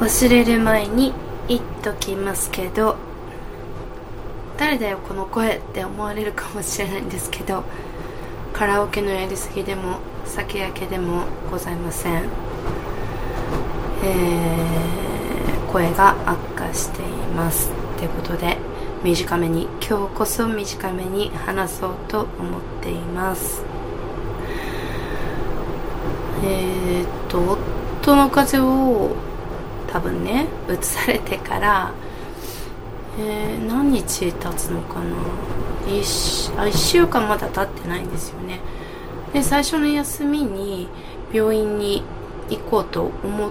忘れる前に言っときますけど誰だよこの声って思われるかもしれないんですけどカラオケのやりすぎでも酒焼けでもございません、えー、声が悪化していますということで短めに今日こそ短めに話そうと思っています。えー、っと夫の風を多分ね移されてからえー、何日経つのかな。1, あ1週間まだ経ってないんですよね。で最初の休みに病院に行こうと思っ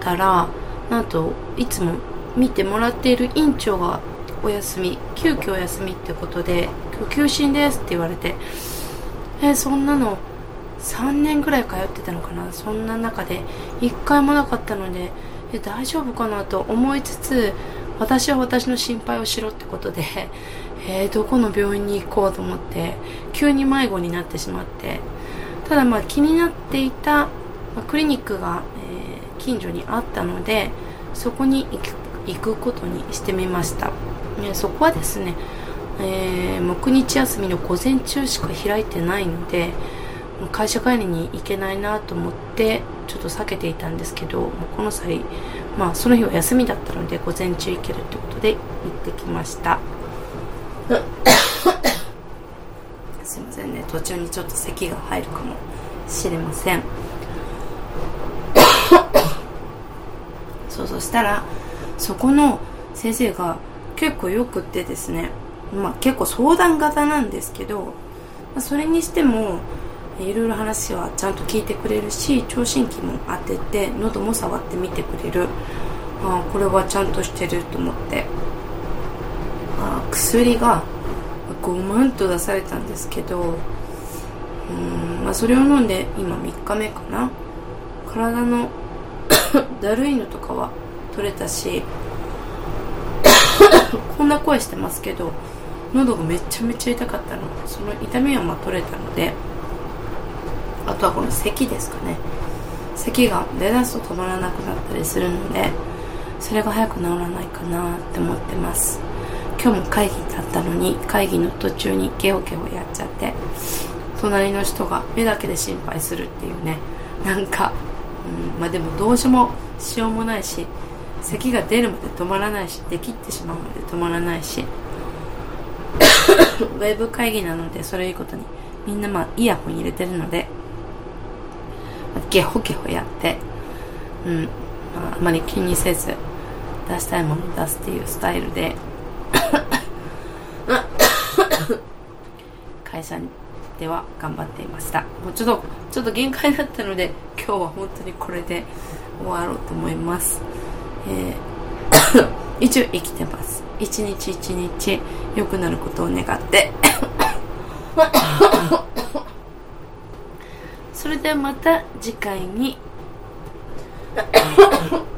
たらなんといつも見てもらっている院長がお休み急遽お休みってことで今日休診ですって言われてえー、そんなの3年ぐらい通ってたのかな。そんな中で1回もなかったのでえ大丈夫かなと思いつつ私は私の心配をしろってことで、えー、どこの病院に行こうと思って急に迷子になってしまって。ただまあ気になっていた、ま、クリニックが、えー、近所にあったのでそこに行くことにしてみました、えそこはですね、えー、木日休みの午前中しか開いてないので会社帰りに行けないなと思ってちょっと避けていたんですけどこの際まあその日は休みだったので午前中行けるってことで行ってきました。すいませんね。途中にちょっと咳が入るかもしれません。そうそしたらそこの先生が結構よくってですねまあ結構相談型なんですけどそれにしてもいろいろ話はちゃんと聞いてくれるし聴診器も当てて喉も触ってみてくれる。あこれはちゃんとしてると思って。あ薬が5万と出されたんですけどうん、まあ、それを飲んで今3日目かな。体の だるいのとかは取れたし こんな声してますけど喉がめちゃめちゃ痛かったの。その痛みはまあ取れたので。あとはこの咳ですかね。咳が出だすと止まらなくなったりするのでそれが早く治らないかなって思ってます。今日も会議だったのに会議の途中にゲホゲホやっちゃって隣の人が目だけで心配するっていうね。なんか、うん、まあでもどうしもしようもないし咳が出るまで止まらないしできってしまうまで止まらないし ウェブ会議なのでそれいいことにみんなまあイヤホン入れてるのでゲホゲホやって、うん、まあ、あまり気にせず出したいもの出すっていうスタイルで 会社では頑張っていました。もうちょっとちょっと限界だったので今日は本当にこれで終わろうと思います、えー、一応生きてます。一日一日良くなることを願って。それではまた次回に。